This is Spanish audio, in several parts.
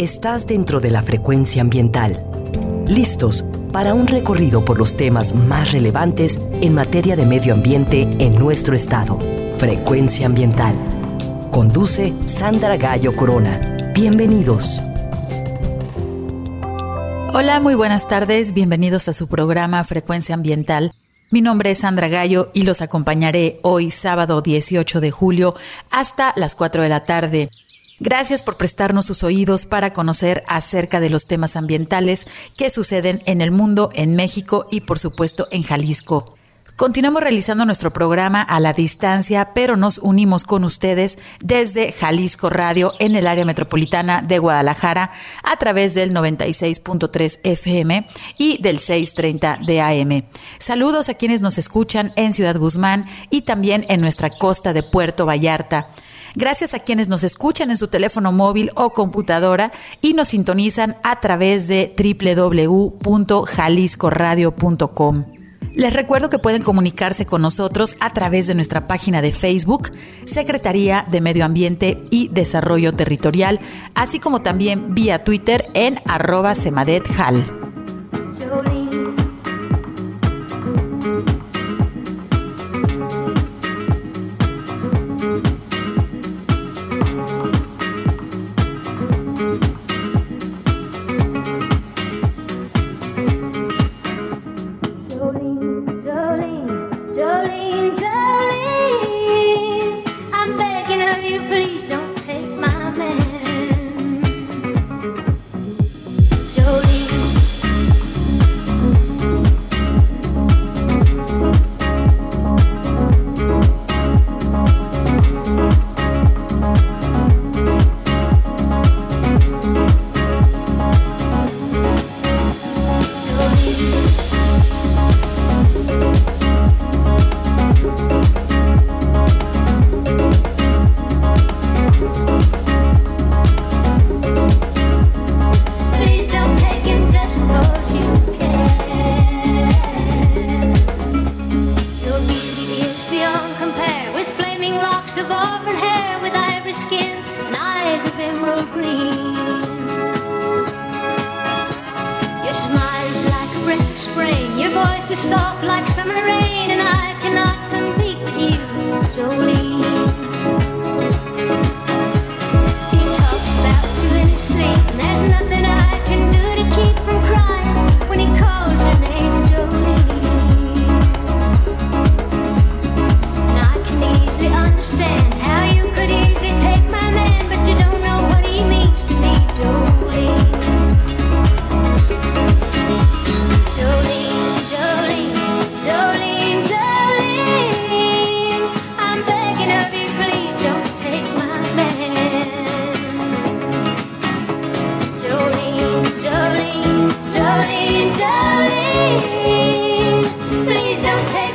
estás dentro de la frecuencia ambiental. Listos para un recorrido por los temas más relevantes en materia de medio ambiente en nuestro estado. Frecuencia ambiental. Conduce Sandra Gallo Corona. Bienvenidos. Hola, muy buenas tardes. Bienvenidos a su programa Frecuencia Ambiental. Mi nombre es Sandra Gallo y los acompañaré hoy sábado 18 de julio hasta las 4 de la tarde. Gracias por prestarnos sus oídos para conocer acerca de los temas ambientales que suceden en el mundo, en México y por supuesto en Jalisco. Continuamos realizando nuestro programa a la distancia, pero nos unimos con ustedes desde Jalisco Radio en el área metropolitana de Guadalajara a través del 96.3 FM y del 630 de AM. Saludos a quienes nos escuchan en Ciudad Guzmán y también en nuestra costa de Puerto Vallarta. Gracias a quienes nos escuchan en su teléfono móvil o computadora y nos sintonizan a través de www.jaliscoradio.com. Les recuerdo que pueden comunicarse con nosotros a través de nuestra página de Facebook, Secretaría de Medio Ambiente y Desarrollo Territorial, así como también vía Twitter en arroba semadethal. We've been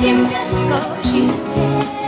you just go shoot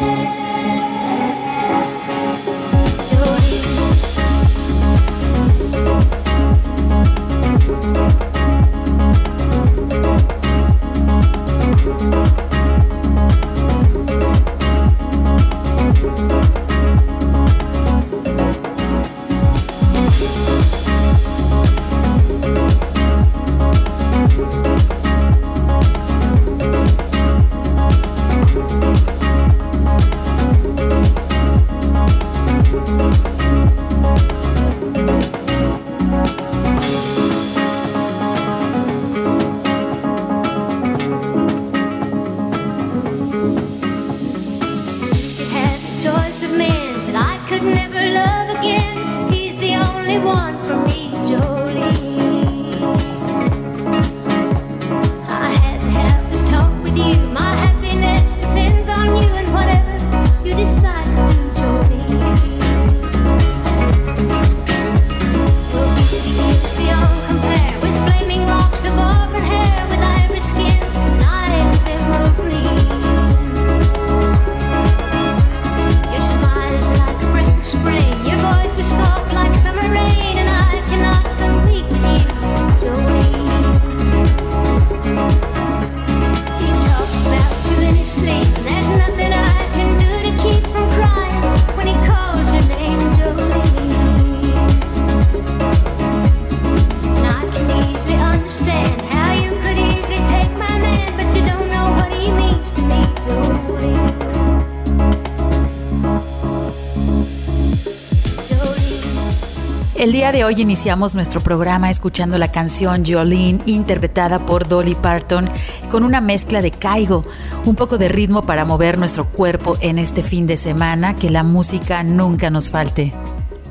El día de hoy iniciamos nuestro programa escuchando la canción Jolene interpretada por Dolly Parton con una mezcla de caigo, un poco de ritmo para mover nuestro cuerpo en este fin de semana, que la música nunca nos falte.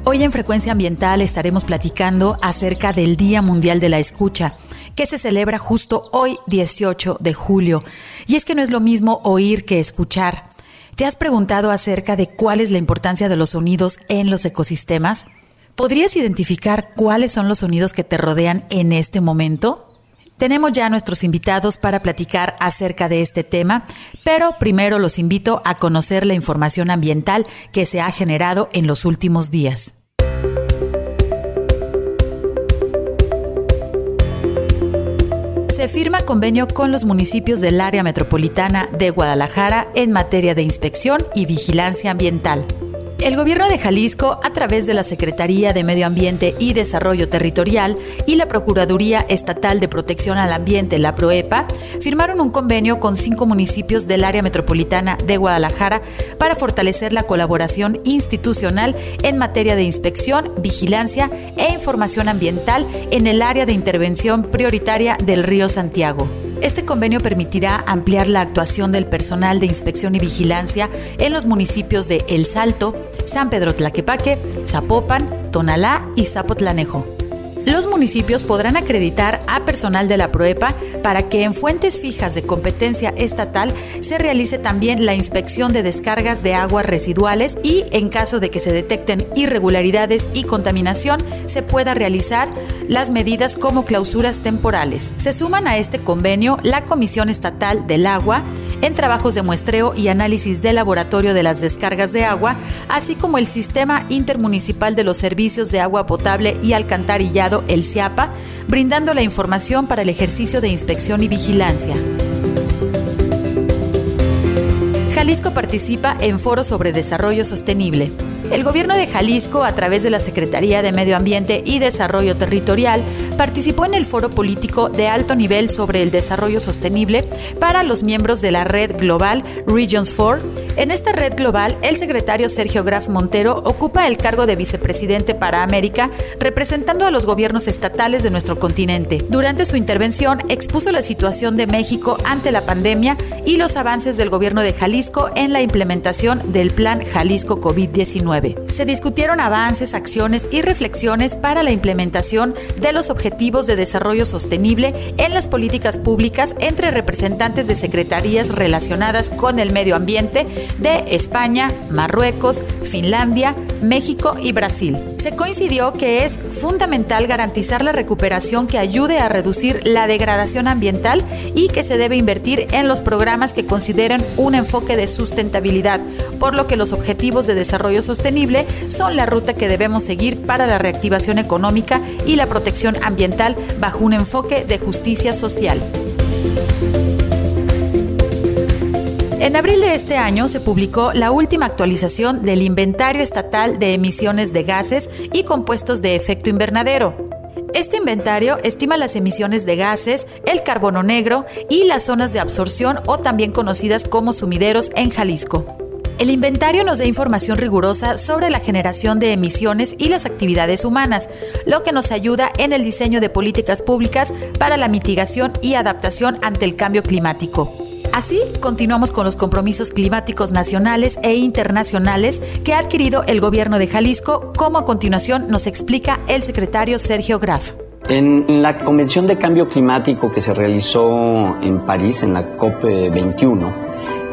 Hoy en Frecuencia Ambiental estaremos platicando acerca del Día Mundial de la Escucha, que se celebra justo hoy 18 de julio. Y es que no es lo mismo oír que escuchar. ¿Te has preguntado acerca de cuál es la importancia de los sonidos en los ecosistemas? ¿Podrías identificar cuáles son los sonidos que te rodean en este momento? Tenemos ya nuestros invitados para platicar acerca de este tema, pero primero los invito a conocer la información ambiental que se ha generado en los últimos días. Se firma convenio con los municipios del área metropolitana de Guadalajara en materia de inspección y vigilancia ambiental. El gobierno de Jalisco, a través de la Secretaría de Medio Ambiente y Desarrollo Territorial y la Procuraduría Estatal de Protección al Ambiente, la PROEPA, firmaron un convenio con cinco municipios del área metropolitana de Guadalajara para fortalecer la colaboración institucional en materia de inspección, vigilancia e información ambiental en el área de intervención prioritaria del río Santiago. Este convenio permitirá ampliar la actuación del personal de inspección y vigilancia en los municipios de El Salto, San Pedro Tlaquepaque, Zapopan, Tonalá y Zapotlanejo. Los municipios podrán acreditar a personal de la PROEPA para que en fuentes fijas de competencia estatal se realice también la inspección de descargas de aguas residuales y, en caso de que se detecten irregularidades y contaminación, se pueda realizar las medidas como clausuras temporales. Se suman a este convenio la Comisión Estatal del Agua en trabajos de muestreo y análisis de laboratorio de las descargas de agua, así como el Sistema Intermunicipal de los Servicios de Agua Potable y Alcantarillado el CIAPA, brindando la información para el ejercicio de inspección y vigilancia. Jalisco participa en foros sobre desarrollo sostenible. El gobierno de Jalisco, a través de la Secretaría de Medio Ambiente y Desarrollo Territorial, participó en el foro político de alto nivel sobre el desarrollo sostenible para los miembros de la red global Regions 4. En esta red global, el secretario Sergio Graf Montero ocupa el cargo de vicepresidente para América, representando a los gobiernos estatales de nuestro continente. Durante su intervención, expuso la situación de México ante la pandemia y los avances del gobierno de Jalisco en la implementación del Plan Jalisco COVID-19. Se discutieron avances, acciones y reflexiones para la implementación de los Objetivos de Desarrollo Sostenible en las políticas públicas entre representantes de secretarías relacionadas con el medio ambiente de España, Marruecos, Finlandia, México y Brasil. Se coincidió que es fundamental garantizar la recuperación que ayude a reducir la degradación ambiental y que se debe invertir en los programas que consideren un enfoque de sustentabilidad, por lo que los objetivos de desarrollo sostenible son la ruta que debemos seguir para la reactivación económica y la protección ambiental bajo un enfoque de justicia social. En abril de este año se publicó la última actualización del Inventario Estatal de Emisiones de Gases y Compuestos de Efecto Invernadero. Este inventario estima las emisiones de gases, el carbono negro y las zonas de absorción o también conocidas como sumideros en Jalisco. El inventario nos da información rigurosa sobre la generación de emisiones y las actividades humanas, lo que nos ayuda en el diseño de políticas públicas para la mitigación y adaptación ante el cambio climático. Así, continuamos con los compromisos climáticos nacionales e internacionales que ha adquirido el gobierno de Jalisco, como a continuación nos explica el secretario Sergio Graf. En la Convención de Cambio Climático que se realizó en París, en la COP21,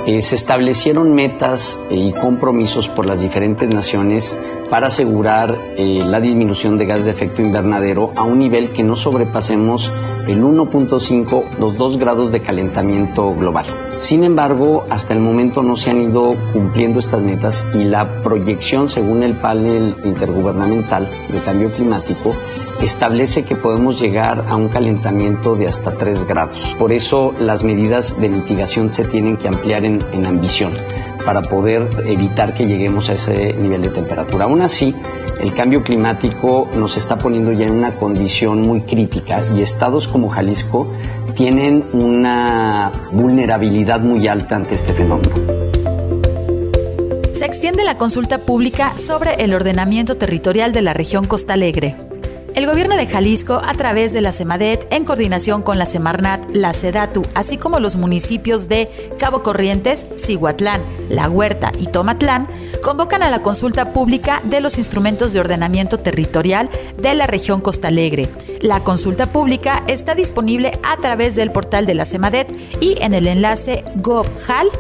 eh, se establecieron metas y compromisos por las diferentes naciones para asegurar eh, la disminución de gases de efecto invernadero a un nivel que no sobrepasemos el 1.5, los 2 grados de calentamiento global. Sin embargo, hasta el momento no se han ido cumpliendo estas metas y la proyección según el panel intergubernamental de cambio climático establece que podemos llegar a un calentamiento de hasta 3 grados. Por eso las medidas de mitigación se tienen que ampliar en, ambición para poder evitar que lleguemos a ese nivel de temperatura. Aún así, el cambio climático nos está poniendo ya en una condición muy crítica y estados como Jalisco tienen una vulnerabilidad muy alta ante este fenómeno Se extiende la consulta pública sobre el ordenamiento territorial de la región Costa Alegre. El gobierno de Jalisco, a través de la CEMADET, en coordinación con la Semarnat, la SEDATU, así como los municipios de Cabo Corrientes, Cihuatlán, La Huerta y Tomatlán, convocan a la consulta pública de los instrumentos de ordenamiento territorial de la región Costa Alegre. La consulta pública está disponible a través del portal de la CEMADET y en el enlace gobjal.mx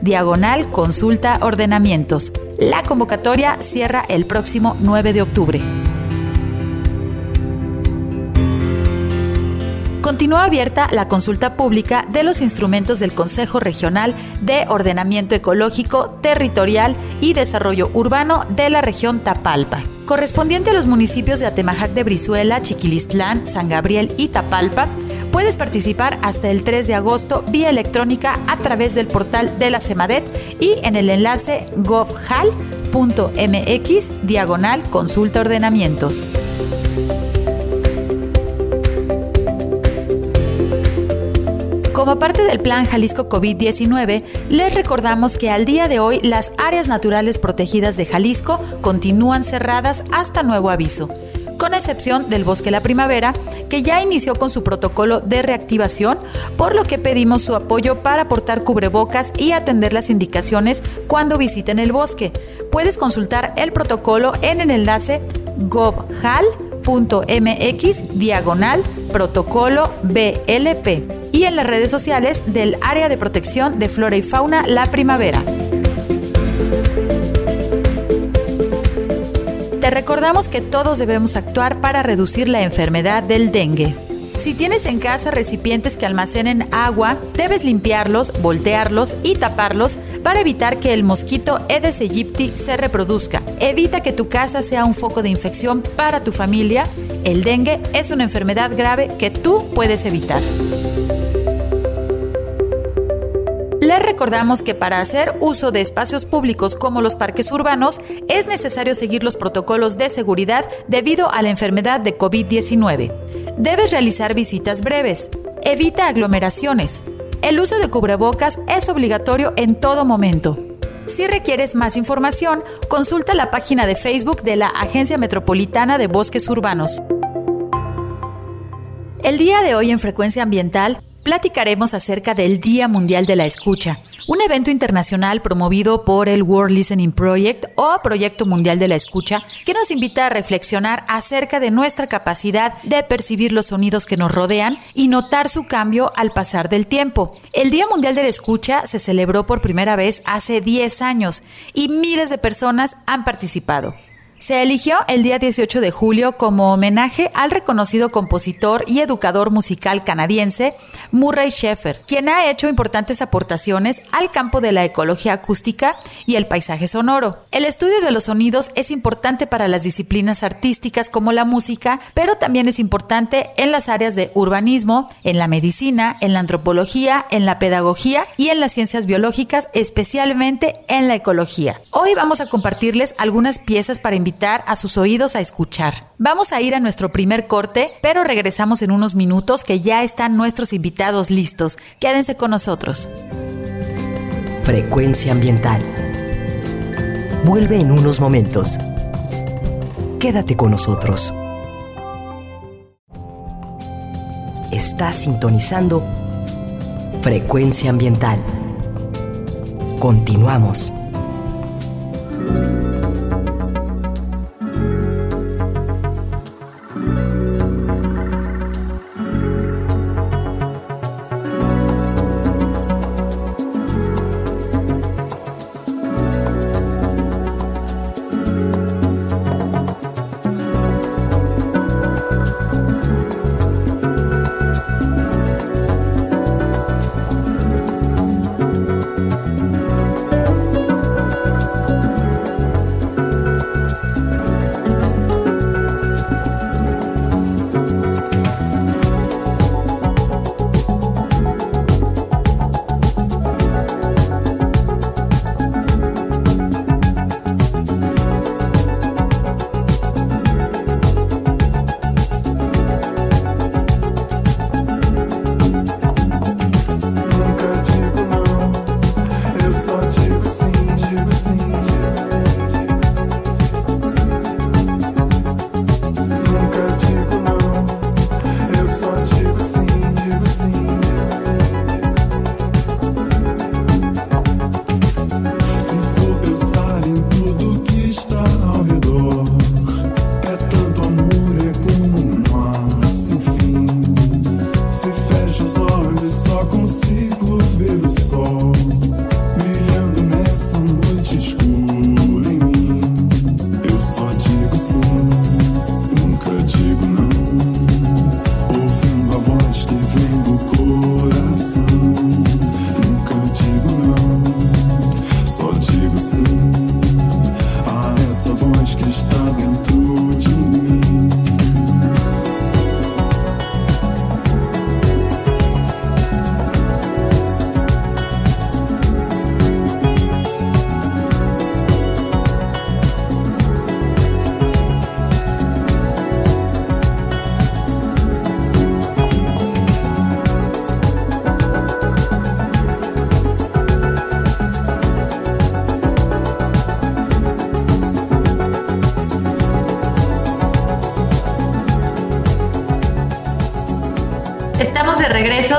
diagonal consulta ordenamientos. La convocatoria cierra el próximo 9 de octubre. Continúa abierta la consulta pública de los instrumentos del Consejo Regional de Ordenamiento Ecológico, Territorial y Desarrollo Urbano de la región Tapalpa, correspondiente a los municipios de Atemajac de Brizuela, Chiquilistlán, San Gabriel y Tapalpa. Puedes participar hasta el 3 de agosto vía electrónica a través del portal de la CEMADET y en el enlace govhal.mx diagonal consulta ordenamientos. Como parte del plan Jalisco COVID-19, les recordamos que al día de hoy las áreas naturales protegidas de Jalisco continúan cerradas hasta nuevo aviso, con excepción del Bosque La Primavera, que ya inició con su protocolo de reactivación, por lo que pedimos su apoyo para portar cubrebocas y atender las indicaciones cuando visiten el bosque. Puedes consultar el protocolo en el enlace govhal.mx diagonal protocolo BLP y en las redes sociales del Área de Protección de Flora y Fauna La Primavera. Te recordamos que todos debemos actuar para reducir la enfermedad del dengue. Si tienes en casa recipientes que almacenen agua, debes limpiarlos, voltearlos y taparlos para evitar que el mosquito Aedes aegypti se reproduzca. Evita que tu casa sea un foco de infección para tu familia. El dengue es una enfermedad grave que tú puedes evitar. Les recordamos que para hacer uso de espacios públicos como los parques urbanos es necesario seguir los protocolos de seguridad debido a la enfermedad de COVID-19. Debes realizar visitas breves. Evita aglomeraciones. El uso de cubrebocas es obligatorio en todo momento. Si requieres más información, consulta la página de Facebook de la Agencia Metropolitana de Bosques Urbanos. El día de hoy en Frecuencia Ambiental platicaremos acerca del Día Mundial de la Escucha, un evento internacional promovido por el World Listening Project o Proyecto Mundial de la Escucha, que nos invita a reflexionar acerca de nuestra capacidad de percibir los sonidos que nos rodean y notar su cambio al pasar del tiempo. El Día Mundial de la Escucha se celebró por primera vez hace 10 años y miles de personas han participado. Se eligió el día 18 de julio como homenaje al reconocido compositor y educador musical canadiense Murray Sheffer, quien ha hecho importantes aportaciones al campo de la ecología acústica y el paisaje sonoro. El estudio de los sonidos es importante para las disciplinas artísticas como la música, pero también es importante en las áreas de urbanismo, en la medicina, en la antropología, en la pedagogía y en las ciencias biológicas, especialmente en la ecología. Hoy vamos a compartirles algunas piezas para invitar a sus oídos a escuchar. Vamos a ir a nuestro primer corte, pero regresamos en unos minutos que ya están nuestros invitados listos. Quédense con nosotros. Frecuencia ambiental. Vuelve en unos momentos. Quédate con nosotros. Estás sintonizando Frecuencia ambiental. Continuamos.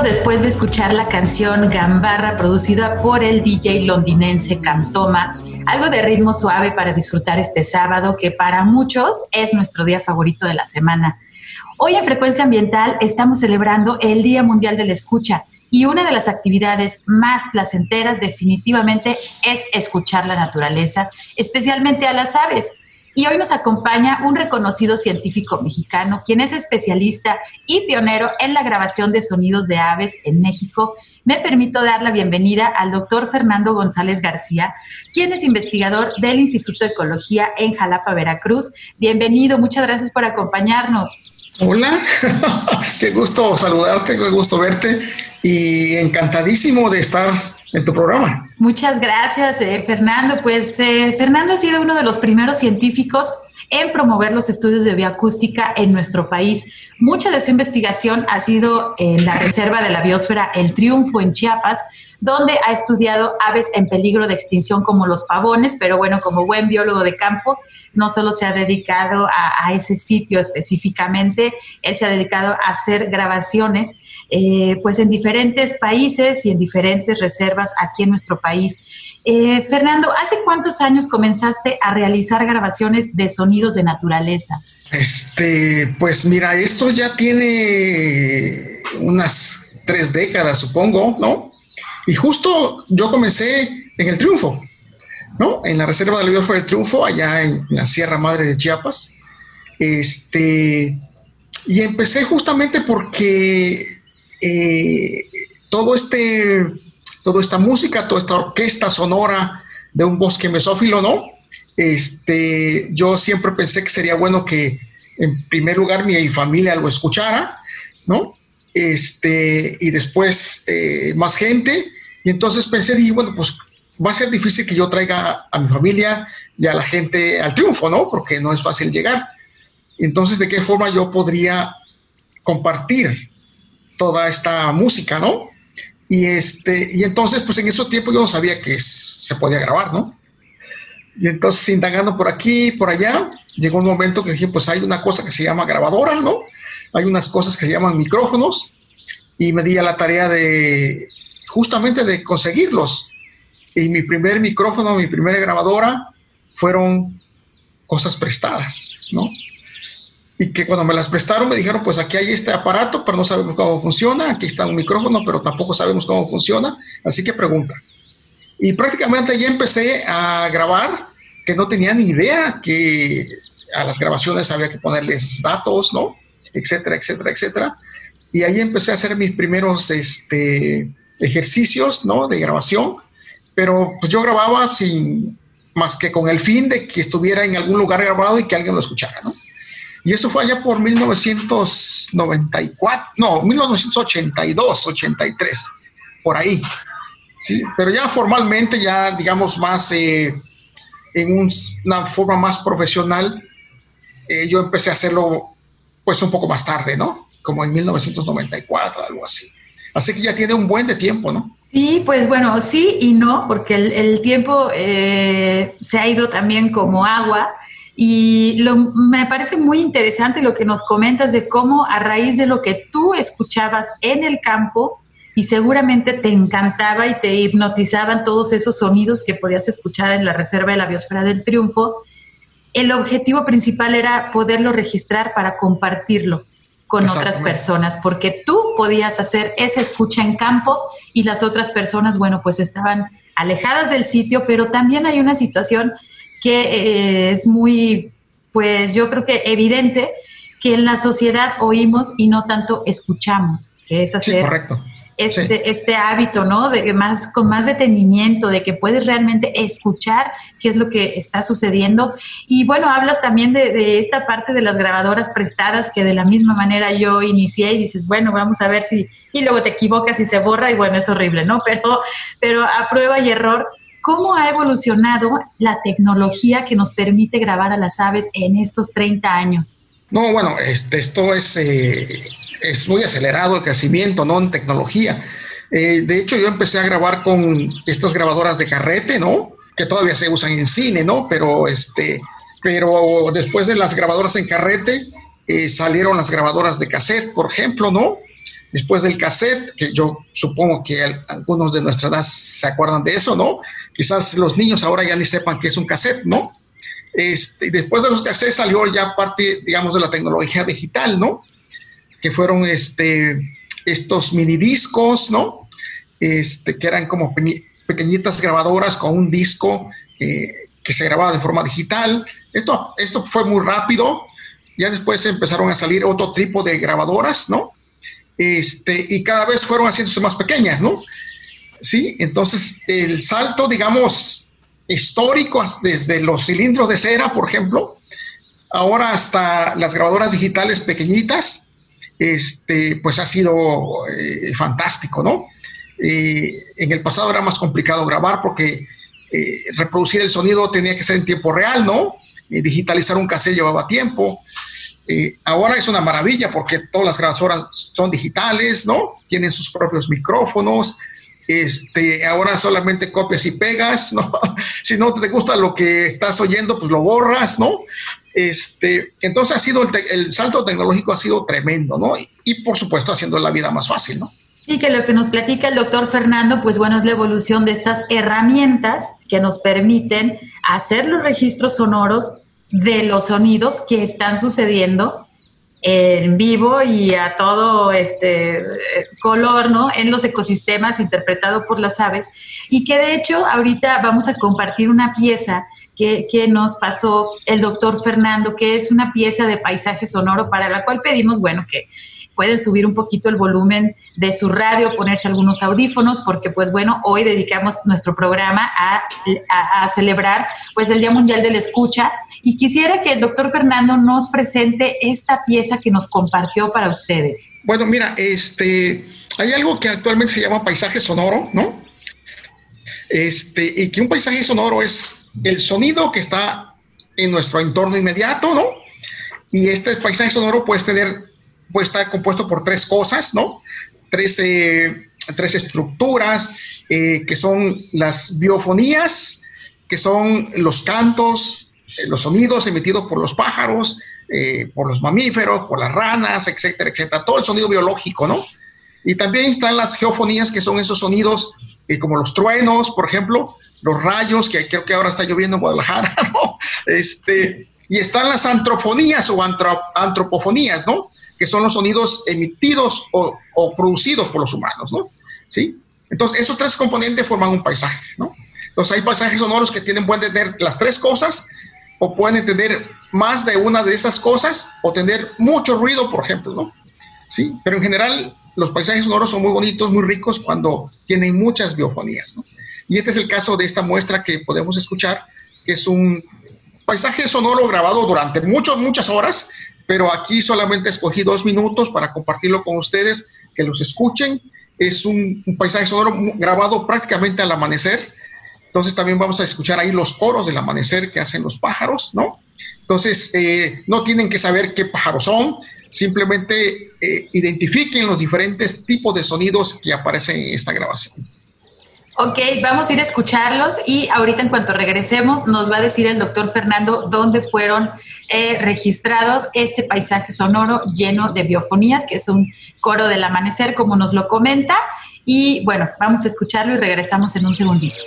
Después de escuchar la canción Gambarra producida por el DJ londinense Cantoma. Algo de ritmo suave para disfrutar este sábado que para muchos es nuestro día favorito de la semana. Hoy en Frecuencia Ambiental estamos celebrando el Día Mundial de la Escucha y una de las actividades más placenteras definitivamente es escuchar la naturaleza, especialmente a las aves. Y hoy nos acompaña un reconocido científico mexicano, quien es especialista y pionero en la grabación de sonidos de aves en México. Me permito dar la bienvenida al doctor Fernando González García, quien es investigador del Instituto de Ecología en Jalapa, Veracruz. Bienvenido, muchas gracias por acompañarnos. Hola, qué gusto saludarte, qué gusto verte y encantadísimo de estar en tu programa. Muchas gracias, eh, Fernando. Pues eh, Fernando ha sido uno de los primeros científicos en promover los estudios de bioacústica en nuestro país. Mucha de su investigación ha sido en la Reserva de la Biosfera El Triunfo en Chiapas, donde ha estudiado aves en peligro de extinción como los pavones, pero bueno, como buen biólogo de campo, no solo se ha dedicado a, a ese sitio específicamente, él se ha dedicado a hacer grabaciones eh, pues en diferentes países y en diferentes reservas aquí en nuestro país. Eh, Fernando, ¿hace cuántos años comenzaste a realizar grabaciones de sonidos de naturaleza? Este, pues mira, esto ya tiene unas tres décadas, supongo, ¿no? Y justo yo comencé en el Triunfo, ¿no? En la Reserva del Biosfera del Triunfo, allá en la Sierra Madre de Chiapas. Este, y empecé justamente porque eh, todo este, toda esta música, toda esta orquesta sonora de un bosque mesófilo, ¿no? Este, yo siempre pensé que sería bueno que en primer lugar mi familia lo escuchara, ¿no? Este, y después eh, más gente. Y entonces pensé, dije, bueno, pues va a ser difícil que yo traiga a mi familia y a la gente al triunfo, ¿no? Porque no es fácil llegar. Entonces, ¿de qué forma yo podría compartir toda esta música, ¿no? Y, este, y entonces, pues en ese tiempo yo no sabía que se podía grabar, ¿no? Y entonces, indagando por aquí, por allá, llegó un momento que dije, pues hay una cosa que se llama grabadora, ¿no? Hay unas cosas que se llaman micrófonos y me di a la tarea de justamente de conseguirlos. Y mi primer micrófono, mi primera grabadora fueron cosas prestadas, ¿no? Y que cuando me las prestaron me dijeron, pues aquí hay este aparato, pero no sabemos cómo funciona, aquí está un micrófono, pero tampoco sabemos cómo funciona, así que pregunta. Y prácticamente ya empecé a grabar, que no tenía ni idea que a las grabaciones había que ponerles datos, ¿no? Etcétera, etcétera, etcétera. Y ahí empecé a hacer mis primeros este, ejercicios, ¿no? De grabación, pero pues yo grababa sin más que con el fin de que estuviera en algún lugar grabado y que alguien lo escuchara, ¿no? Y eso fue allá por 1994, no, 1982, 83, por ahí. Sí, pero ya formalmente, ya digamos más eh, en una forma más profesional, eh, yo empecé a hacerlo pues un poco más tarde, ¿no? Como en 1994, algo así. Así que ya tiene un buen de tiempo, ¿no? Sí, pues bueno, sí y no, porque el, tiempo eh, se ha ido también como agua y lo, me parece muy interesante lo que nos comentas de cómo a raíz de lo que tú escuchabas en el campo, y seguramente te encantaba y te hipnotizaban todos esos sonidos que podías escuchar en la Reserva de la Biosfera del Triunfo, el objetivo principal era poderlo registrar para compartirlo con otras personas, porque tú podías hacer esa escucha en campo y las otras personas, bueno, pues estaban alejadas del sitio, pero también hay una situación que eh, es muy, pues yo creo que evidente que en la sociedad oímos y no tanto escuchamos, que es hacer Este, este hábito, ¿no? De más, con más detenimiento, de que puedes realmente escuchar qué es lo que está sucediendo. Y bueno, hablas también de, de, esta parte de las grabadoras prestadas, que de la misma manera yo inicié y dices, bueno, vamos a ver si, y luego te equivocas y se borra y bueno, es horrible, ¿no? Pero, pero a prueba y error ¿Cómo ha evolucionado la tecnología que nos permite grabar a las aves en estos 30 años? No, bueno, este, esto es, eh, es muy acelerado el crecimiento, ¿no? En tecnología. Eh, de hecho, yo empecé a grabar con estas grabadoras de carrete, ¿no? Que todavía se usan en cine, ¿no? Pero, este, pero después de las grabadoras en carrete, eh, salieron las grabadoras de cassette, por ejemplo, ¿no? después del cassette, que yo supongo que algunos de nuestra edad se acuerdan de eso, ¿no? Quizás los niños ahora ya ni sepan qué es un cassette, ¿no? Este, después de los cassettes salió ya parte, digamos, de la tecnología digital, ¿no? Que fueron este, estos minidiscos, ¿no? Este, que eran como pequeñitas grabadoras con un disco eh, que se grababa de forma digital. Esto, esto fue muy rápido. Ya después empezaron a salir otro tipo de grabadoras, ¿no? Este, y cada vez fueron haciéndose más pequeñas, ¿no? Sí, entonces el salto, digamos, histórico desde los cilindros de cera, por ejemplo, ahora hasta las grabadoras digitales pequeñitas, este, pues ha sido eh, fantástico, ¿no? Eh, en el pasado era más complicado grabar porque eh, reproducir el sonido tenía que ser en tiempo real, ¿no? digitalizar un cassette llevaba tiempo. ahora es una maravilla porque todas las grabadoras son digitales, ¿no? Tienen sus propios micrófonos, este, ahora solamente copias y pegas, ¿no? si no te gusta lo que estás oyendo, pues lo borras, ¿no? Este, entonces ha sido el, salto tecnológico ha sido tremendo, ¿no? Y, por supuesto haciendo la vida más fácil, ¿no? Sí, que lo que nos platica el doctor Fernando, pues bueno, es la evolución de estas herramientas que nos permiten hacer los registros sonoros de los sonidos que están sucediendo en vivo y a todo este color, ¿no? En los ecosistemas interpretado por las aves y que de hecho ahorita vamos a compartir una pieza que, que, nos pasó el doctor Fernando, que es una pieza de paisaje sonoro para la cual pedimos, bueno, que pueden subir un poquito el volumen de su radio, ponerse algunos audífonos, porque pues bueno, hoy dedicamos nuestro programa a, a, celebrar pues el Día Mundial de la Escucha y quisiera que el doctor Fernando nos presente esta pieza que nos compartió para ustedes. Bueno, mira, este, hay algo que actualmente se llama paisaje sonoro, ¿no? Este, y que un paisaje sonoro es el sonido que está en nuestro entorno inmediato, ¿no? Y este paisaje sonoro puede tener, puede estar compuesto por tres cosas, ¿no? Tres, eh, tres estructuras, eh, que son las biofonías, que son los cantos, eh, los sonidos emitidos por los pájaros, eh, por los mamíferos, por las ranas, etcétera, etcétera, todo el sonido biológico, ¿no? Y también están las geofonías, que son esos sonidos como los truenos, por ejemplo, los rayos, que creo que ahora está lloviendo en Guadalajara, ¿no? Este, y están las antrofonías o antropofonías, ¿no? Que son los sonidos emitidos o, o, producidos por los humanos, ¿no? ¿Sí? Entonces, esos tres componentes forman un paisaje, ¿no? Entonces, hay paisajes sonoros que tienen, pueden tener las tres cosas o pueden tener más de una de esas cosas o tener mucho ruido, por ejemplo, ¿no? Sí, pero en general los paisajes sonoros son muy bonitos, muy ricos cuando tienen muchas biofonías, ¿no? Y este es el caso de esta muestra que podemos escuchar, que es un paisaje sonoro grabado durante muchas, muchas horas, pero aquí solamente escogí dos minutos para compartirlo con ustedes, que los escuchen. Es un, paisaje sonoro grabado prácticamente al amanecer, entonces también vamos a escuchar ahí los coros del amanecer que hacen los pájaros, ¿no? Entonces, eh, no tienen que saber qué pájaros son, simplemente eh, identifiquen los diferentes tipos de sonidos que aparecen en esta grabación. Ok, vamos a ir a escucharlos y ahorita en cuanto regresemos nos va a decir el doctor Fernando dónde fueron eh, registrados este paisaje sonoro lleno de biofonías, que es un coro del amanecer, como nos lo comenta. Y bueno, vamos a escucharlo y regresamos en un segundito.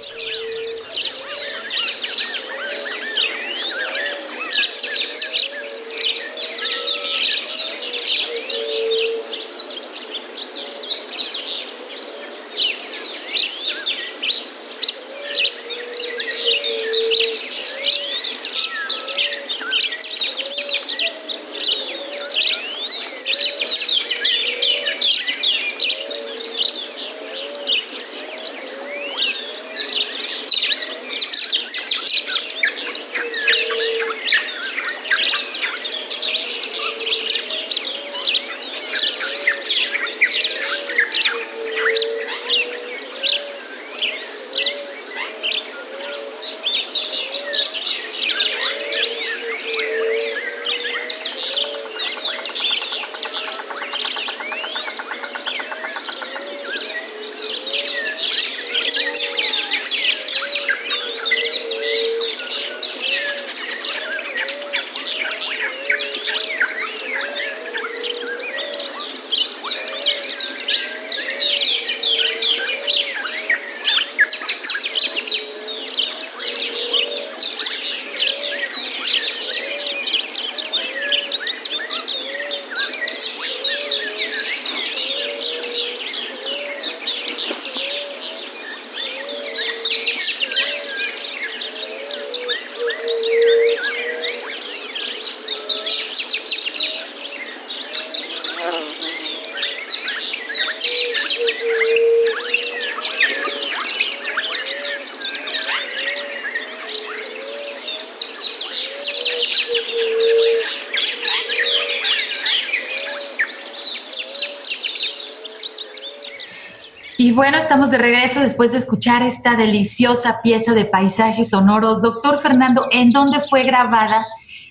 Bueno, estamos de regreso después de escuchar esta deliciosa pieza de paisaje sonoro. Doctor Fernando, ¿en dónde fue grabada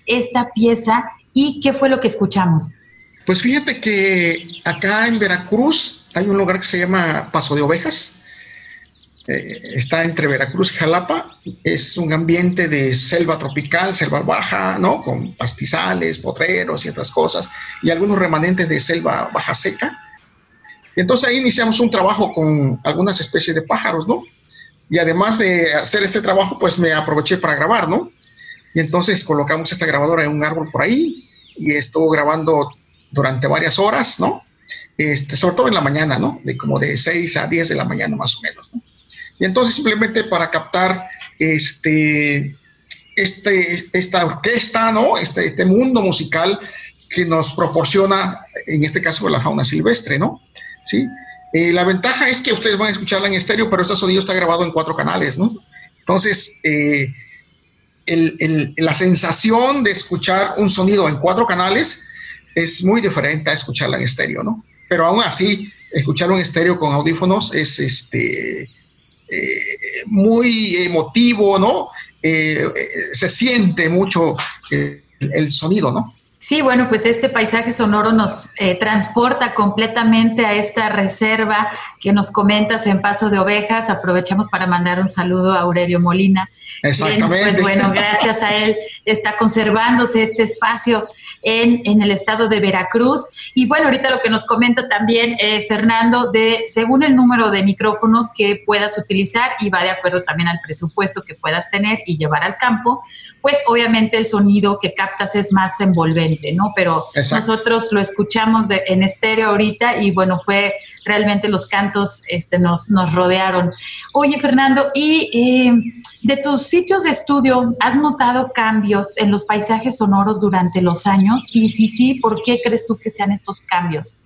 esta pieza y qué fue lo que escuchamos? Pues fíjate que acá en Veracruz hay un lugar que se llama Paso de Ovejas. Eh, está entre Veracruz y Jalapa. Es un ambiente de selva tropical, selva baja, ¿no? Con pastizales, potreros y estas cosas, y algunos remanentes de selva baja seca. Entonces ahí iniciamos un trabajo con algunas especies de pájaros, ¿no? Y además de hacer este trabajo, pues me aproveché para grabar, ¿no? Y entonces colocamos esta grabadora en un árbol por ahí y estuvo grabando durante varias horas, ¿no? Este, sobre todo en la mañana, ¿no? De como de 6 a 10 de la mañana más o menos, ¿no? Y entonces simplemente para captar este, este, esta orquesta, ¿no? Este, este mundo musical que nos proporciona, en este caso, la fauna silvestre, ¿no? Sí. Eh, la ventaja es que ustedes van a escucharla en estéreo, pero este sonido está grabado en cuatro canales, ¿no? Entonces, eh, el, el, la sensación de escuchar un sonido en cuatro canales es muy diferente a escucharla en estéreo, ¿no? Pero aún así, escucharlo en estéreo con audífonos es este, eh, muy emotivo, ¿no? Se siente mucho el sonido, ¿no? Sí, bueno, pues este paisaje sonoro nos transporta completamente a esta reserva que nos comentas en Paso de Ovejas. Aprovechamos para mandar un saludo a Aurelio Molina. Exactamente. pues bueno, gracias a él está conservándose este espacio en, el estado de Veracruz. Y bueno, ahorita lo que nos comenta también eh, Fernando, de según el número de micrófonos que puedas utilizar y va de acuerdo también al presupuesto que puedas tener y llevar al campo, pues obviamente el sonido que captas es más envolvente, ¿no? Pero nosotros lo escuchamos en estéreo ahorita y bueno, fue realmente los cantos este, nos, nos rodearon. Oye, Fernando, y eh, de tus sitios de estudio, ¿has notado cambios en los paisajes sonoros durante los años? Y si sí, ¿por qué crees tú que sean estos cambios?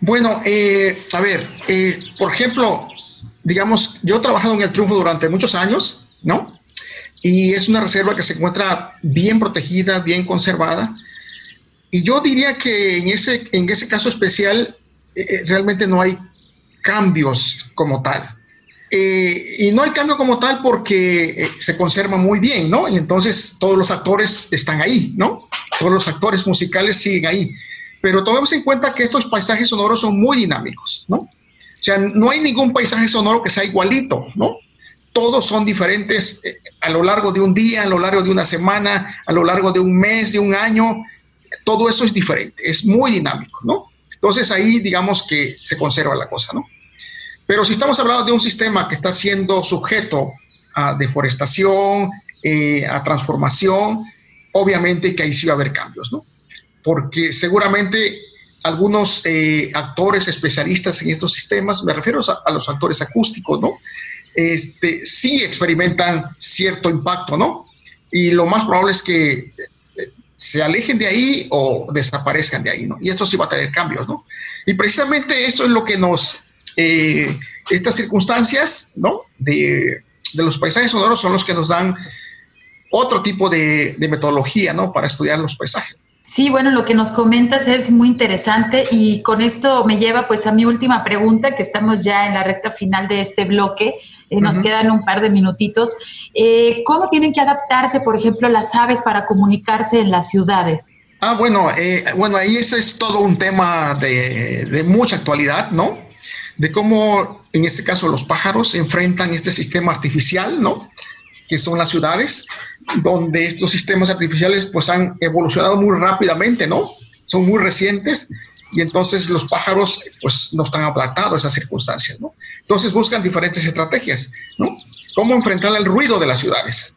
Bueno, eh, a ver, eh, por ejemplo, digamos, yo he trabajado en el Triunfo durante muchos años, ¿no? Y es una reserva que se encuentra bien protegida, bien conservada. Y yo diría que en ese, en ese caso especial, eh, realmente no hay cambios como tal. Eh, y no hay cambio como tal porque eh, se conserva muy bien, ¿no? Y entonces todos los actores están ahí, ¿no? Todos los actores musicales siguen ahí. Pero tomemos en cuenta que estos paisajes sonoros son muy dinámicos, ¿no? O sea, no hay ningún paisaje sonoro que sea igualito, ¿no? Todos son diferentes a lo largo de un día, a lo largo de una semana, a lo largo de un mes, de un año. Todo eso es diferente, es muy dinámico, ¿no? Entonces ahí digamos que se conserva la cosa, ¿no? Pero si estamos hablando de un sistema que está siendo sujeto a deforestación, eh, a transformación, obviamente que ahí sí va a haber cambios, ¿no? Porque seguramente algunos eh, actores especialistas en estos sistemas, me refiero a, los actores acústicos, ¿no? Este, sí experimentan cierto impacto, ¿no? Y lo más probable es que se alejen de ahí o desaparezcan de ahí, ¿no? Y esto sí va a tener cambios, ¿no? Y precisamente eso es lo que nos, eh, estas circunstancias, ¿no? De, los paisajes sonoros son los que nos dan otro tipo de, de metodología, ¿no? Para estudiar los paisajes. Sí, bueno, lo que nos comentas es muy interesante y con esto me lleva pues a mi última pregunta, que estamos ya en la recta final de este bloque, eh, nos quedan un par de minutitos. Eh, ¿Cómo tienen que adaptarse, por ejemplo, las aves para comunicarse en las ciudades? Ah, bueno, eh, bueno, ahí ese es todo un tema de, de mucha actualidad, ¿no? De cómo, en este caso, los pájaros enfrentan este sistema artificial, ¿no? Que son las ciudades, donde estos sistemas artificiales pues han evolucionado muy rápidamente, ¿no? Son muy recientes y entonces los pájaros pues no están adaptados a esas circunstancias, ¿no? Entonces buscan diferentes estrategias, ¿no? ¿Cómo enfrentar el ruido de las ciudades?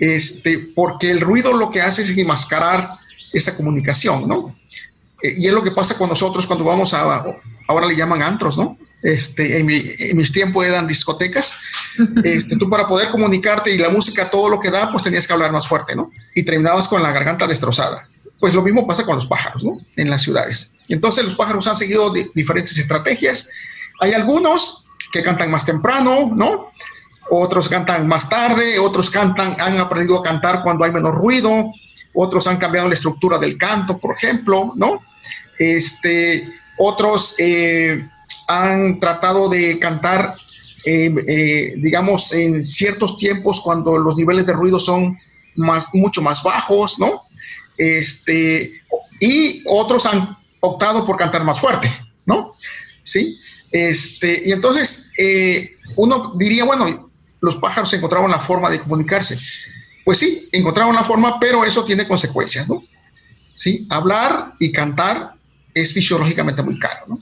Este, porque el ruido lo que hace es enmascarar esa comunicación, ¿no? Eh, y es lo que pasa con nosotros cuando vamos a, ahora le llaman antros, ¿no? Este, en, mis tiempos eran discotecas. Este, tú para poder comunicarte y la música, todo lo que da, pues tenías que hablar más fuerte, ¿no? Y terminabas con la garganta destrozada. Pues lo mismo pasa con los pájaros, ¿no? En las ciudades. Y entonces los pájaros han seguido diferentes estrategias. Hay algunos que cantan más temprano, ¿no? Otros cantan más tarde, otros cantan, han aprendido a cantar cuando hay menos ruido, otros han cambiado la estructura del canto, por ejemplo, ¿no? Este, otros eh, han tratado de cantar, eh, eh, digamos, en ciertos tiempos cuando los niveles de ruido son más, mucho más bajos, ¿no? Este, y otros han optado por cantar más fuerte, ¿no? Sí. Este, y entonces eh, uno diría, bueno, los pájaros encontraron la forma de comunicarse. Pues sí, encontraron la forma, pero eso tiene consecuencias, ¿no? Sí, hablar y cantar es fisiológicamente muy caro, ¿no?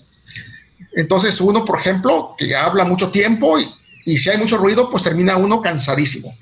Entonces uno, por ejemplo, que habla mucho tiempo y, si hay mucho ruido, pues termina uno cansadísimo.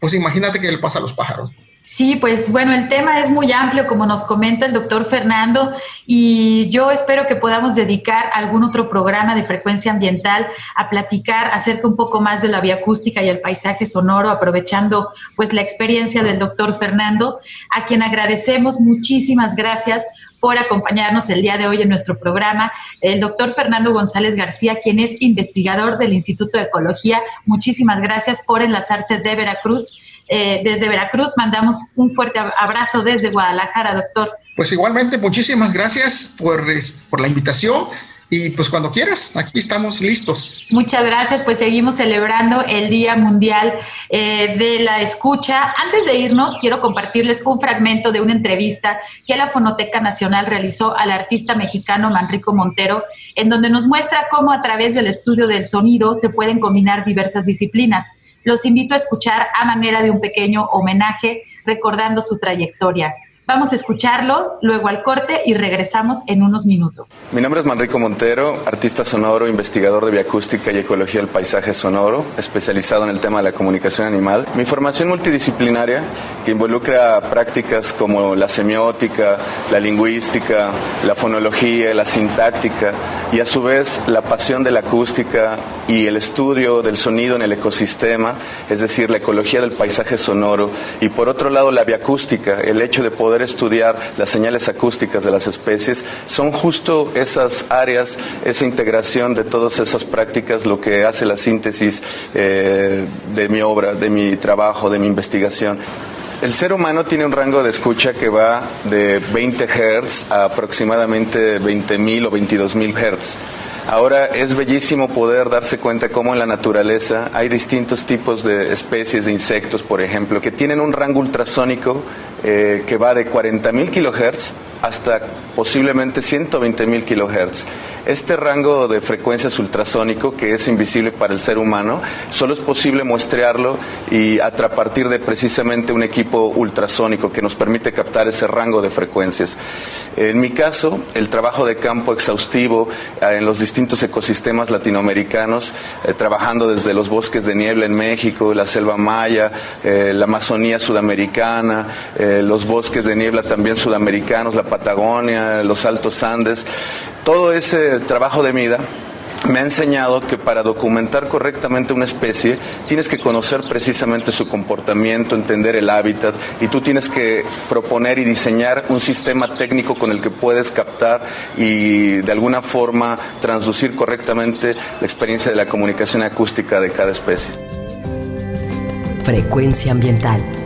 Pues imagínate que le pasa a los pájaros. Sí, pues bueno, el tema es muy amplio, como nos comenta el doctor Fernando, y yo espero que podamos dedicar algún otro programa de frecuencia ambiental a platicar acerca un poco más de la acústica y el paisaje sonoro, aprovechando pues la experiencia del doctor Fernando, a quien agradecemos muchísimas gracias por acompañarnos el día de hoy en nuestro programa. El doctor Fernando González García, quien es investigador del Instituto de Ecología. Muchísimas gracias por enlazarse de Veracruz eh, desde Veracruz. Mandamos un fuerte abrazo desde Guadalajara, doctor. Pues igualmente, muchísimas gracias por, por la invitación. Y pues cuando quieras, aquí estamos listos. Muchas gracias, pues seguimos celebrando el Día Mundial eh, de la Escucha. Antes de irnos, quiero compartirles un fragmento de una entrevista que la Fonoteca Nacional realizó al artista mexicano Manrico Montero, en donde nos muestra cómo a través del estudio del sonido se pueden combinar diversas disciplinas los invito a escuchar a manera de un pequeño homenaje recordando su trayectoria. Vamos a escucharlo, luego al corte y regresamos en unos minutos. Mi nombre es Manrico Montero, artista sonoro, investigador de bioacústica y ecología del paisaje sonoro, especializado en el tema de la comunicación animal. Mi formación multidisciplinaria, que involucra prácticas como la semiótica, la lingüística, la fonología, la sintáctica y a su vez la pasión de la acústica y el estudio del sonido en el ecosistema, es decir, la ecología del paisaje sonoro y por otro lado la bioacústica, el hecho de poder estudiar las señales acústicas de las especies, son justo esas áreas, esa integración de todas esas prácticas lo que hace la síntesis eh, de mi obra, de mi trabajo, de mi investigación. El ser humano tiene un rango de escucha que va de 20 Hz a aproximadamente 20.000 o 22.000 Hz. Ahora es bellísimo poder darse cuenta cómo en la naturaleza hay distintos tipos de especies de insectos, por ejemplo, que tienen un rango ultrasónico eh, que va de 40.000 kHz hasta posiblemente 120.000 kHz. Este rango de frecuencias ultrasónico, que es invisible para el ser humano, solo es posible muestrearlo y a partir de precisamente un equipo ultrasónico que nos permite captar ese rango de frecuencias. En mi caso, el trabajo de campo exhaustivo eh, en los distintos ecosistemas latinoamericanos, eh, trabajando desde los bosques de niebla en México, la selva maya, la Amazonía sudamericana, los bosques de niebla también sudamericanos, la Patagonia, los Altos Andes, todo ese trabajo de mida me ha enseñado que para documentar correctamente una especie tienes que conocer precisamente su comportamiento, entender el hábitat y tú tienes que proponer y diseñar un sistema técnico con el que puedes captar y de alguna forma transducir correctamente la experiencia de la comunicación acústica de cada especie. Frecuencia ambiental.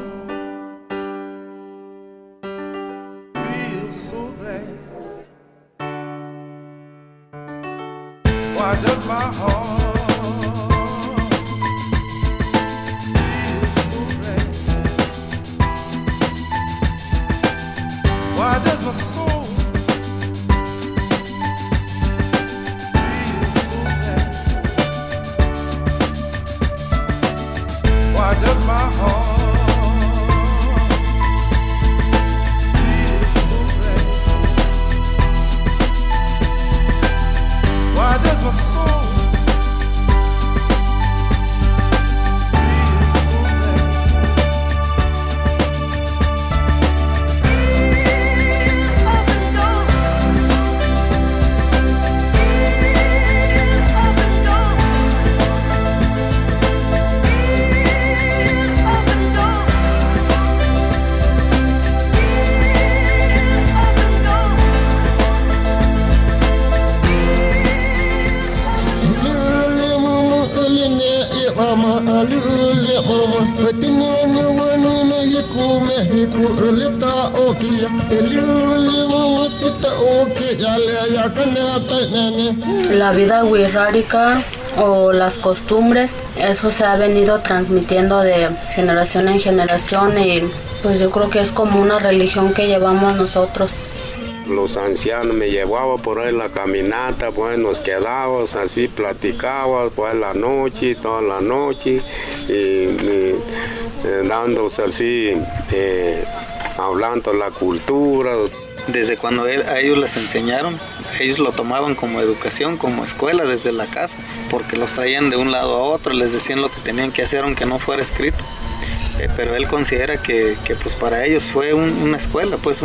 does my heart o las costumbres, eso se ha venido transmitiendo de generación en generación y pues yo creo que es como una religión que llevamos nosotros. Los ancianos me llevaban por ahí la caminata, pues nos quedábamos así, platicábamos pues la noche, toda la noche, y, y eh, dándose así, eh, hablando la cultura. Desde cuando a ellos les enseñaron, ellos lo tomaban como educación, como escuela desde la casa, porque los traían de un lado a otro, les decían lo que tenían que hacer aunque no fuera escrito. Eh, pero él considera que, pues para ellos fue una escuela, pues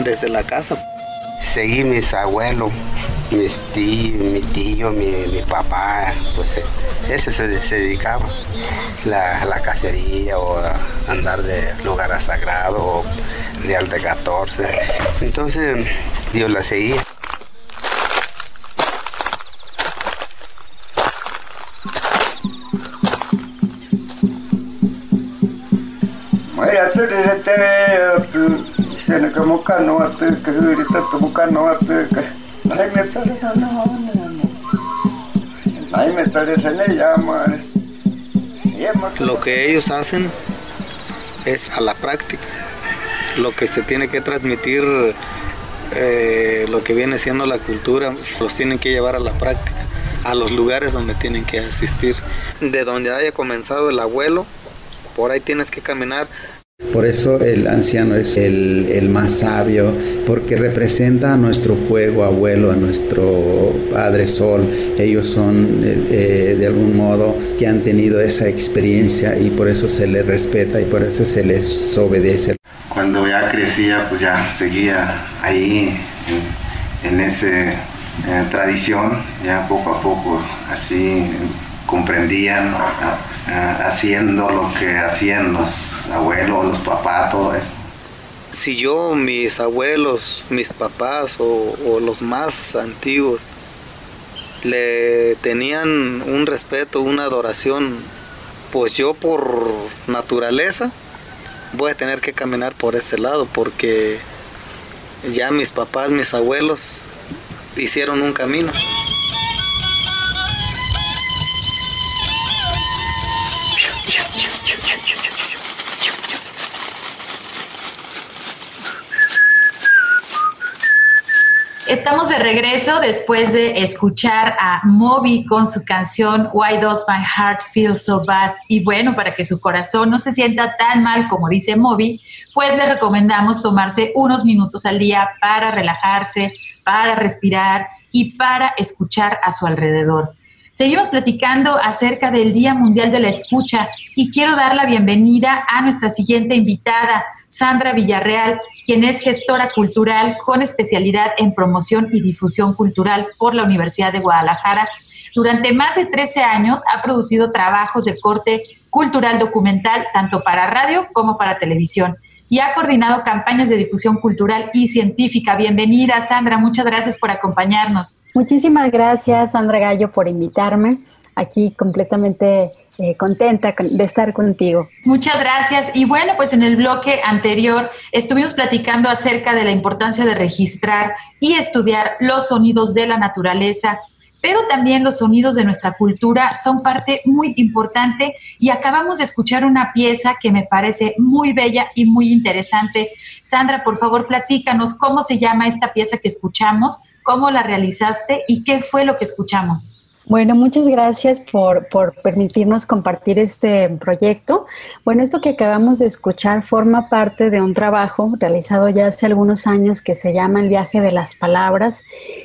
desde la casa. Seguí mis abuelos, mis tíos, mi tío, mi, papá, pues eh, ese se, dedicaba la, la cacería o a andar de lugar a sagrado o de 14. Entonces Dios la seguía. Lo que ellos hacen es a la práctica. Lo que se tiene que transmitir, eh, lo que viene siendo la cultura, los tienen que llevar a la práctica, a los lugares donde tienen que asistir. De donde haya comenzado el abuelo, por ahí tienes que caminar por eso el anciano es el, más sabio, porque representa a nuestro fuego abuelo, a nuestro Padre Sol. Ellos son eh, eh, de algún modo que han tenido esa experiencia y por eso se les respeta y por eso se les obedece. Cuando ya crecía, pues ya seguía ahí en, esa eh, tradición, ya poco a poco así comprendían haciendo lo que hacían los abuelos, los papás, todo eso. Si yo, mis abuelos, mis papás o, los más antiguos le tenían un respeto, una adoración, pues yo por naturaleza voy a tener que caminar por ese lado porque ya mis papás, mis abuelos hicieron un camino. Estamos de regreso después de escuchar a Moby con su canción Why Does My Heart Feel So Bad? Y bueno, para que su corazón no se sienta tan mal como dice Moby, pues le recomendamos tomarse unos minutos al día para relajarse, para respirar y para escuchar a su alrededor. Seguimos platicando acerca del Día Mundial de la Escucha y quiero dar la bienvenida a nuestra siguiente invitada, Sandra Villarreal, quien es gestora cultural con especialidad en promoción y difusión cultural por la Universidad de Guadalajara. Durante más de 13 años ha producido trabajos de corte cultural documental tanto para radio como para televisión y ha coordinado campañas de difusión cultural y científica. Bienvenida, Sandra. Muchas gracias por acompañarnos. Muchísimas gracias, Sandra Gallo, por invitarme. Aquí completamente eh, contenta de estar contigo. Muchas gracias. Y bueno, pues en el bloque anterior estuvimos platicando acerca de la importancia de registrar y estudiar los sonidos de la naturaleza, pero también los sonidos de nuestra cultura son parte muy importante y acabamos de escuchar una pieza que me parece muy bella y muy interesante. Sandra, por favor, platícanos cómo se llama esta pieza que escuchamos, cómo la realizaste y qué fue lo que escuchamos. Bueno, muchas gracias por, permitirnos compartir este proyecto. Bueno, esto que acabamos de escuchar forma parte de un trabajo realizado ya hace algunos años que se llama El viaje de las palabras.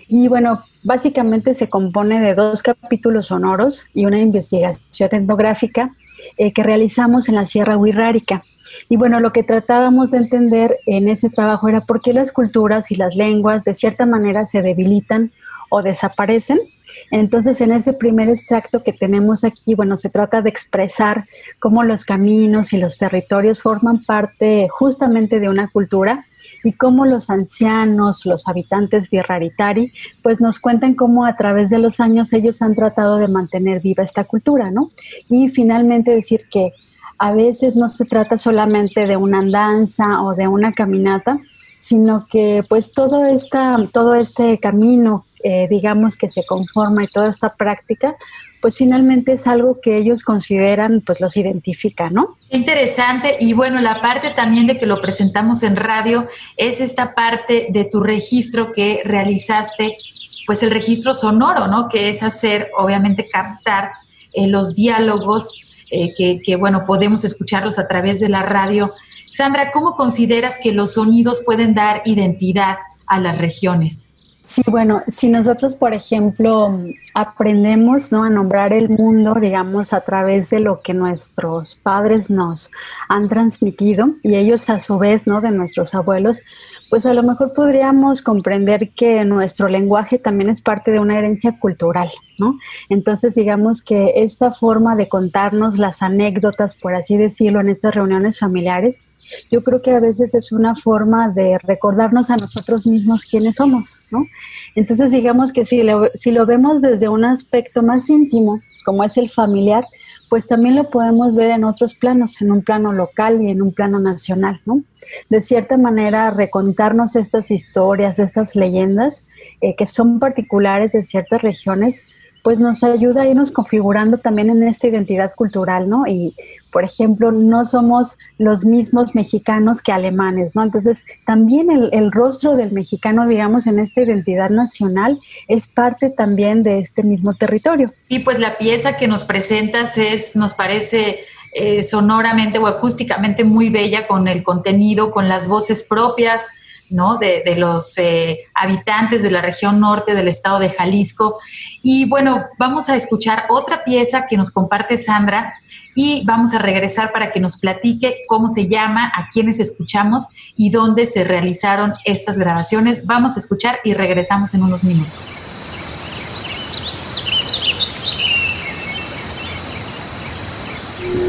Y bueno, básicamente se compone de dos capítulos sonoros y una investigación etnográfica eh, que realizamos en la Sierra Huirrárica. Y bueno, lo que tratábamos de entender en ese trabajo era por qué las culturas y las lenguas de cierta manera se debilitan o desaparecen. Entonces, en ese primer extracto que tenemos aquí, bueno, se trata de expresar cómo los caminos y los territorios forman parte justamente de una cultura y cómo los ancianos, los habitantes Birraritari, pues nos cuentan cómo a través de los años ellos han tratado de mantener viva esta cultura, ¿no? Y finalmente decir que a veces no se trata solamente de una andanza o de una caminata, sino que pues todo, esta, todo este camino, eh, digamos, que se conforma y toda esta práctica, pues finalmente es algo que ellos consideran, pues los identifica, ¿no? Interesante. Y bueno, la parte también de que lo presentamos en radio es esta parte de tu registro que realizaste, pues el registro sonoro, ¿no? Que es hacer, obviamente, captar eh, los diálogos eh, que, que, bueno, podemos escucharlos a través de la radio. Sandra, ¿cómo consideras que los sonidos pueden dar identidad a las regiones? Sí, bueno, si nosotros, por ejemplo, aprendemos ¿no? a nombrar el mundo, digamos, a través de lo que nuestros padres nos han transmitido y ellos a su vez, ¿no? De nuestros abuelos, pues a lo mejor podríamos comprender que nuestro lenguaje también es parte de una herencia cultural, ¿no? Entonces, digamos que esta forma de contarnos las anécdotas, por así decirlo, en estas reuniones familiares, yo creo que a veces es una forma de recordarnos a nosotros mismos quiénes somos, ¿no? Entonces, digamos que si lo, si lo vemos desde un aspecto más íntimo, como es el familiar, pues también lo podemos ver en otros planos, en un plano local y en un plano nacional, ¿no? De cierta manera, recontarnos estas historias, estas leyendas eh, que son particulares de ciertas regiones, pues nos ayuda a irnos configurando también en esta identidad cultural, ¿no? Y, por ejemplo, no somos los mismos mexicanos que alemanes, ¿no? Entonces, también el, rostro del mexicano, digamos, en esta identidad nacional es parte también de este mismo territorio. Sí, pues la pieza que nos presentas es, nos parece... Eh, sonoramente o acústicamente muy bella con el contenido, con las voces propias, ¿no? de, los eh, habitantes de la región norte del estado de Jalisco. Y bueno, vamos a escuchar otra pieza que nos comparte Sandra y vamos a regresar para que nos platique cómo se llama, a quiénes escuchamos y dónde se realizaron estas grabaciones. Vamos a escuchar y regresamos en unos minutos.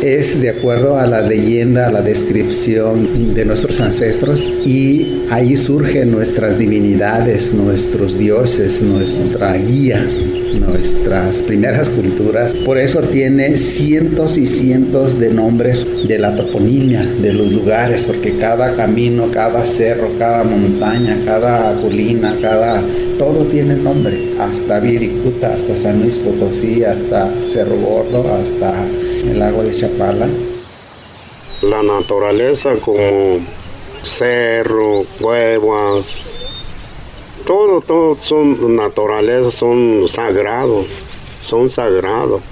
Es de acuerdo a la leyenda, a la descripción de nuestros ancestros y ahí surgen nuestras divinidades, nuestros dioses, nuestra guía, nuestras primeras culturas. Por eso tiene cientos y cientos de nombres de la toponimia, de los lugares, porque cada camino, cada cerro, cada montaña, cada colina, cada... Todo tiene nombre, hasta Viricuta, hasta San Luis Potosí, hasta Cerro Gordo, hasta el lago de Chapala. La naturaleza como cerro, cuevas, todo, todo son naturaleza, son sagrados, son sagrados.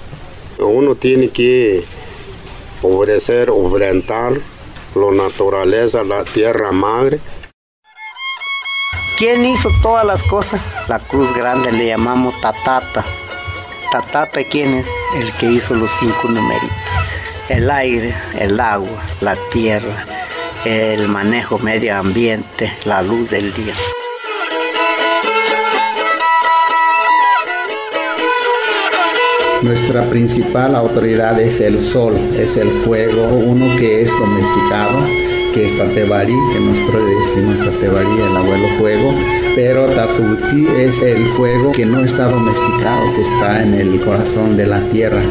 Uno tiene que ofrecer, ofrentar la naturaleza, la tierra madre. ¿Quién hizo todas las cosas? La cruz grande le llamamos Tatata. Tatata, ¿quién es? El que hizo los cinco numeritos. El aire, el agua, la tierra, el manejo medio ambiente, la luz del día. Nuestra principal autoridad es el sol, es el fuego, uno que es domesticado, que es Tatebarí, que nosotros decimos Tatebarí, el abuelo fuego, pero Tatutsi es el fuego que no está domesticado, que está en el corazón de la tierra.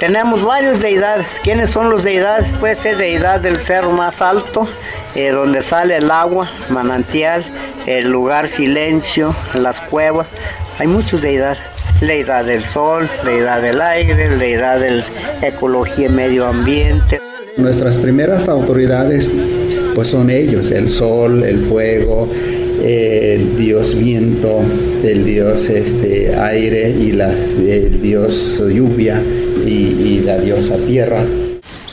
Tenemos varias deidades. ¿Quiénes son los deidades? Puede ser deidad del cerro más alto, eh, donde sale el agua, manantial, el lugar silencio, las cuevas. Hay muchas deidades edad del sol, edad del aire, edad de la ecología y medio ambiente. Nuestras primeras autoridades pues son ellos, el sol, el fuego, el dios viento, el dios este, aire y el dios lluvia y, la diosa tierra.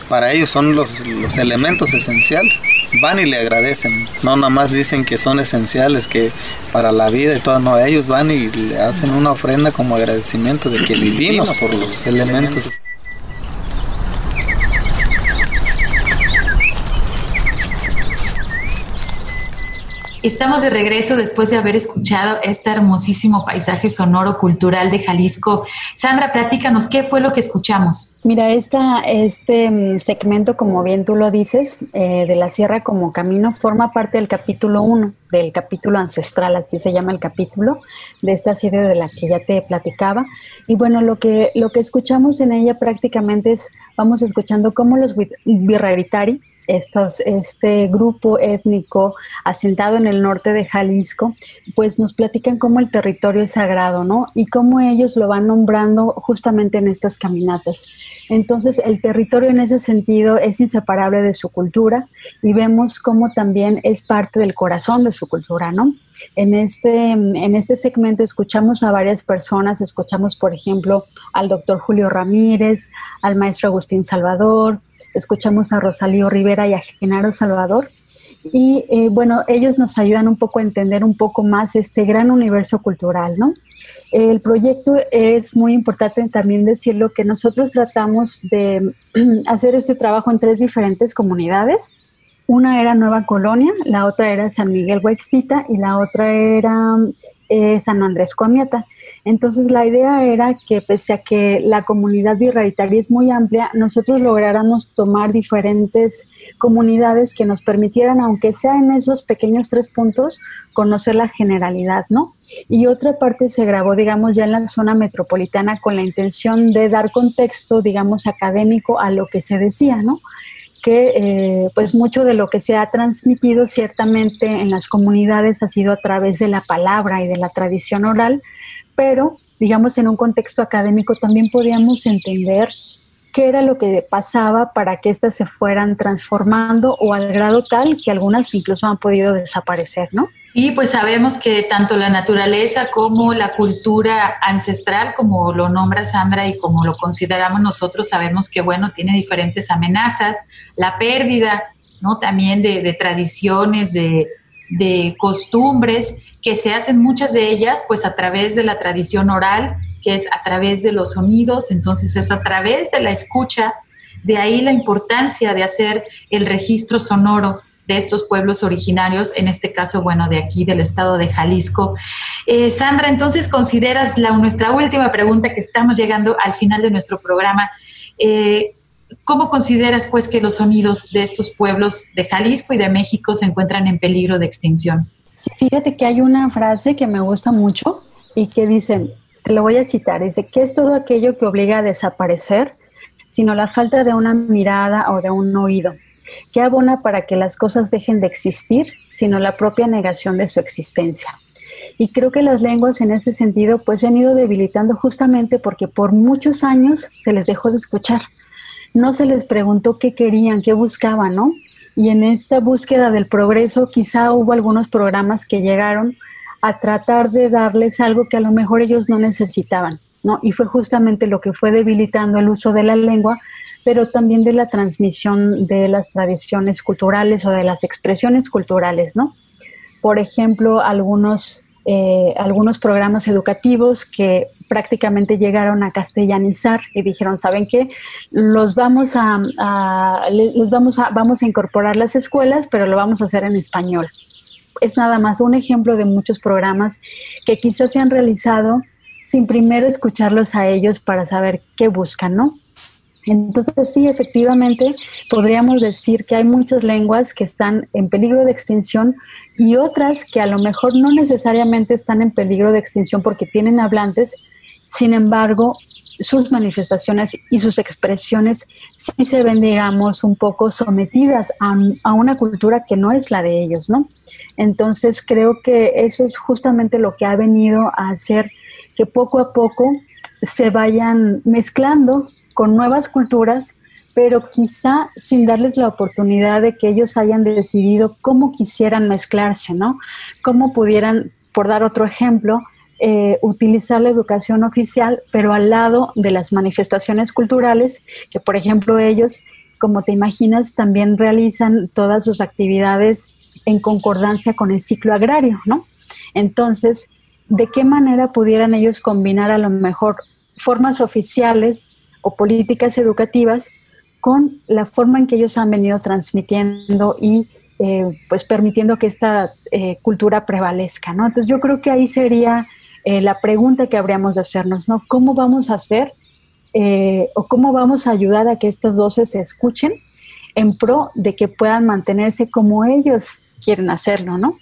Para ellos son los, los elementos esenciales van y le agradecen. No nada más dicen que son esenciales, que para la vida y todo, no, ellos van y le hacen una ofrenda como agradecimiento de que vivimos por los elementos. Estamos de regreso después de haber escuchado este hermosísimo paisaje sonoro cultural de Jalisco. Sandra, platícanos, ¿qué fue lo que escuchamos? Mira, esta, este mm, segmento, como bien tú lo dices, eh, de la Sierra como Camino, forma parte del capítulo 1, del capítulo ancestral, así se llama el capítulo, de esta serie de la que ya te platicaba. Y bueno, lo que, lo que escuchamos en ella prácticamente es, vamos escuchando cómo los Birraritari este grupo étnico asentado en el norte de Jalisco, pues nos platican cómo el territorio es sagrado, ¿no? Y cómo ellos lo van nombrando justamente en estas caminatas. Entonces, el territorio en ese sentido es inseparable de su cultura y vemos cómo también es parte del corazón de su cultura, ¿no? En este, en este segmento escuchamos a varias personas, escuchamos, por ejemplo, al doctor Julio Ramírez, al maestro Agustín Salvador, escuchamos a Rosalío Rivera y a Genaro Salvador. Y eh, bueno, ellos nos ayudan un poco a entender un poco más este gran universo cultural, ¿no? El proyecto es muy importante también decirlo que nosotros tratamos de hacer este trabajo en tres diferentes comunidades. Una era Nueva Colonia, la otra era San Miguel Huextita y la otra era eh, San Andrés Coamiata. Entonces la idea era que pese a que la comunidad virrealitaria es muy amplia, nosotros lográramos tomar diferentes comunidades que nos permitieran, aunque sea en esos pequeños tres puntos, conocer la generalidad, ¿no? Y otra parte se grabó, digamos, ya en la zona metropolitana con la intención de dar contexto, digamos, académico a lo que se decía, ¿no? que eh, pues mucho de lo que se ha transmitido ciertamente en las comunidades ha sido a través de la palabra y de la tradición oral, pero digamos en un contexto académico también podíamos entender qué era lo que pasaba para que éstas se fueran transformando o al grado tal que algunas incluso han podido desaparecer, ¿no? Sí, pues sabemos que tanto la naturaleza como la cultura ancestral, como lo nombra Sandra y como lo consideramos nosotros, sabemos que, bueno, tiene diferentes amenazas, la pérdida, ¿no? También de, tradiciones, de, de costumbres, que se hacen muchas de ellas, pues a través de la tradición oral, que es a través de los sonidos, entonces es a través de la escucha, de ahí la importancia de hacer el registro sonoro de estos pueblos originarios, en este caso, bueno, de aquí, del estado de Jalisco. Eh, Sandra, entonces consideras nuestra última pregunta, que estamos llegando al final de nuestro programa. Eh, ¿Cómo consideras, pues, que los sonidos de estos pueblos de Jalisco y de México se encuentran en peligro de extinción? Fíjate que hay una frase que me gusta mucho y que dicen, te lo voy a citar, dice, ¿qué es todo aquello que obliga a desaparecer, sino la falta de una mirada o de un oído? ¿Qué abona para que las cosas dejen de existir, sino la propia negación de su existencia? Y creo que las lenguas en ese sentido pues se han ido debilitando justamente porque por muchos años se les dejó de escuchar. No se les preguntó qué querían, qué buscaban, ¿no? Y en esta búsqueda del progreso quizá hubo algunos programas que llegaron a tratar de darles algo que a lo mejor ellos no necesitaban, ¿no? Y fue justamente lo que fue debilitando el uso de la lengua, pero también de la transmisión de las tradiciones culturales o de las expresiones culturales, ¿no? Por ejemplo, algunos, eh, algunos programas educativos que prácticamente llegaron a castellanizar y dijeron, ¿saben qué? Los vamos a, les vamos a, vamos a incorporar las escuelas, pero lo vamos a hacer en español es nada más un ejemplo de muchos programas que quizás se han realizado sin primero escucharlos a ellos para saber qué buscan, ¿no? Entonces sí, efectivamente, podríamos decir que hay muchas lenguas que están en peligro de extinción y otras que a lo mejor no necesariamente están en peligro de extinción porque tienen hablantes, sin embargo, sus manifestaciones y sus expresiones sí se ven, digamos, un poco sometidas a, a, una cultura que no es la de ellos, ¿no? Entonces creo que eso es justamente lo que ha venido a hacer que poco a poco se vayan mezclando con nuevas culturas, pero quizá sin darles la oportunidad de que ellos hayan decidido cómo quisieran mezclarse, ¿no? Cómo pudieran, por dar otro ejemplo, eh, utilizar la educación oficial, pero al lado de las manifestaciones culturales, que por ejemplo ellos, como te imaginas, también realizan todas sus actividades en concordancia con el ciclo agrario, ¿no? Entonces, ¿de qué manera pudieran ellos combinar a lo mejor formas oficiales o políticas educativas con la forma en que ellos han venido transmitiendo y eh, pues permitiendo que esta eh, cultura prevalezca, ¿no? Entonces yo creo que ahí sería eh, la pregunta que habríamos de hacernos, ¿no? ¿Cómo vamos a hacer o cómo vamos a ayudar a que estas voces se escuchen en pro de que puedan mantenerse como ellos quieren hacerlo, ¿no?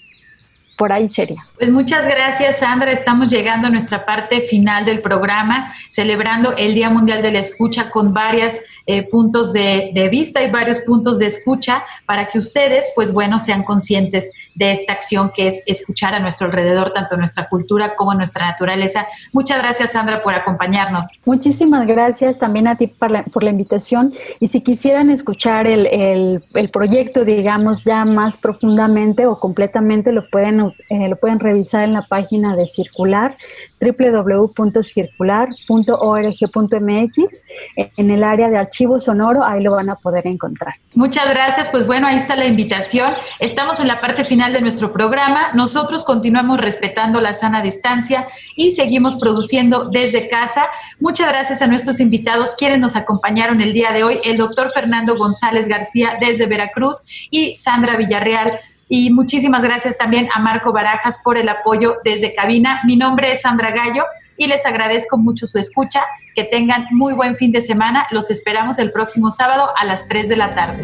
Por ahí sería. Pues muchas gracias, Sandra. Estamos llegando a nuestra parte final del programa, celebrando el Día Mundial de la Escucha con varios eh, puntos de, vista y varios puntos de escucha para que ustedes, pues bueno, sean conscientes de esta acción que es escuchar a nuestro alrededor, tanto nuestra cultura como nuestra naturaleza. Muchas gracias, Sandra, por acompañarnos. Muchísimas gracias también a ti por la, por la invitación. Y si quisieran escuchar el, el, el proyecto, digamos, ya más profundamente o completamente, lo pueden eh, lo pueden revisar en la página de Circular, www.circular.org.mx, en el área de archivo sonoro, ahí lo van a poder encontrar. Muchas gracias, pues bueno, ahí está la invitación. Estamos en la parte final de nuestro programa. Nosotros continuamos respetando la sana distancia y seguimos produciendo desde casa. Muchas gracias a nuestros invitados, quienes nos acompañaron el día de hoy, el doctor Fernando González García desde Veracruz y Sandra Villarreal y muchísimas gracias también a Marco Barajas por el apoyo desde cabina. Mi nombre es Sandra Gallo y les agradezco mucho su escucha. Que tengan muy buen fin de semana. Los esperamos el próximo sábado a las 3 de la tarde.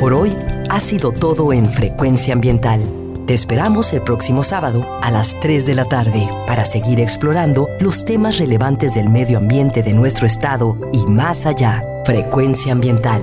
Por hoy ha sido todo en Frecuencia Ambiental. Te esperamos el próximo sábado a las 3 de la tarde para seguir explorando los temas relevantes del medio ambiente de nuestro estado y más allá. Frecuencia Ambiental